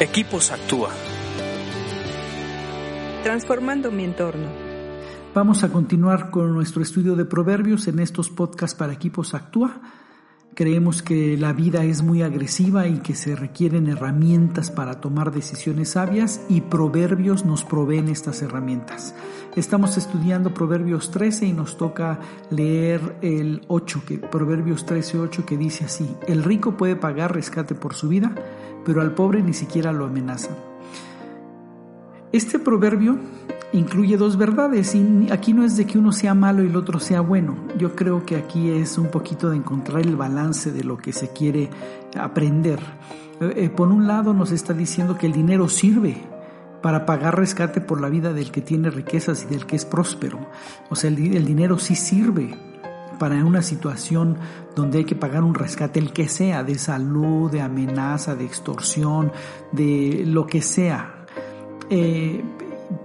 Equipos Actúa. Transformando mi entorno. Vamos a continuar con nuestro estudio de proverbios en estos podcasts para Equipos Actúa. Creemos que la vida es muy agresiva y que se requieren herramientas para tomar decisiones sabias y proverbios nos proveen estas herramientas. Estamos estudiando Proverbios 13 y nos toca leer el 8, que, Proverbios 13, 8 que dice así, el rico puede pagar rescate por su vida, pero al pobre ni siquiera lo amenazan. Este proverbio incluye dos verdades y aquí no es de que uno sea malo y el otro sea bueno. Yo creo que aquí es un poquito de encontrar el balance de lo que se quiere aprender. Eh, eh, por un lado nos está diciendo que el dinero sirve para pagar rescate por la vida del que tiene riquezas y del que es próspero. O sea, el, dinero sí sirve para una situación donde hay que pagar un rescate, el que sea, de salud, de amenaza, de extorsión, de lo que sea. Eh,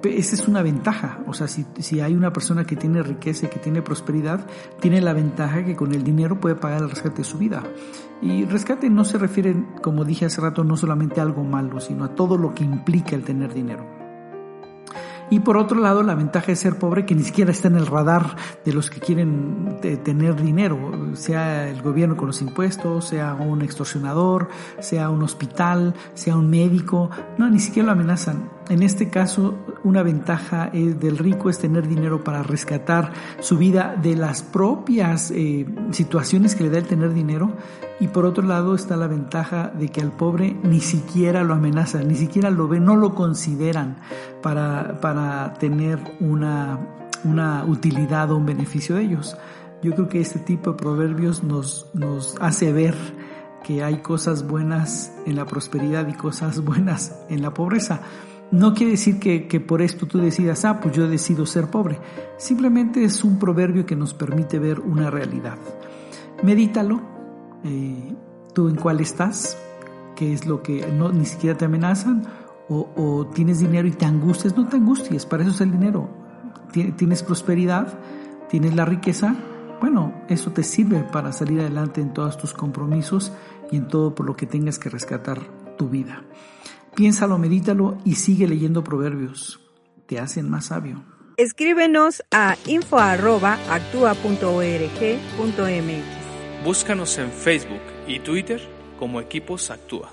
esa es una ventaja, o sea, si, si, hay una persona que tiene riqueza y que tiene prosperidad, tiene la ventaja que con el dinero puede pagar el rescate de su vida. Y rescate no se refiere, como dije hace rato, no solamente a algo malo, sino a todo lo que implica el tener dinero. Y por otro lado, la ventaja de ser pobre que ni siquiera está en el radar de los que quieren eh, tener dinero, sea el gobierno con los impuestos, sea un extorsionador, sea un hospital, sea un médico, no, ni siquiera lo amenazan. En este caso, una ventaja del rico es tener dinero para rescatar su vida de las propias eh, situaciones que le da el tener dinero. Y por otro lado está la ventaja de que al pobre ni siquiera lo amenazan, ni siquiera lo ven, no lo consideran para, para tener una, una utilidad o un beneficio de ellos. Yo creo que este tipo de proverbios nos, nos hace ver que hay cosas buenas en la prosperidad y cosas buenas en la pobreza. No quiere decir que, por esto tú decidas, ah, pues yo decido ser pobre. Simplemente es un proverbio que nos permite ver una realidad. Medítalo, eh, tú en cuál estás, qué es lo que no, ni siquiera te amenazan, o, o, tienes dinero y te angustias, no te angusties, para eso es el dinero. Tienes prosperidad, tienes la riqueza, bueno, eso te sirve para salir adelante en todos tus compromisos y en todo por lo que tengas que rescatar tu vida. Piénsalo, medítalo y sigue leyendo proverbios. Te hacen más sabio. Escríbenos a info.actua.org.mx. Búscanos en Facebook y Twitter como Equipos Actúa.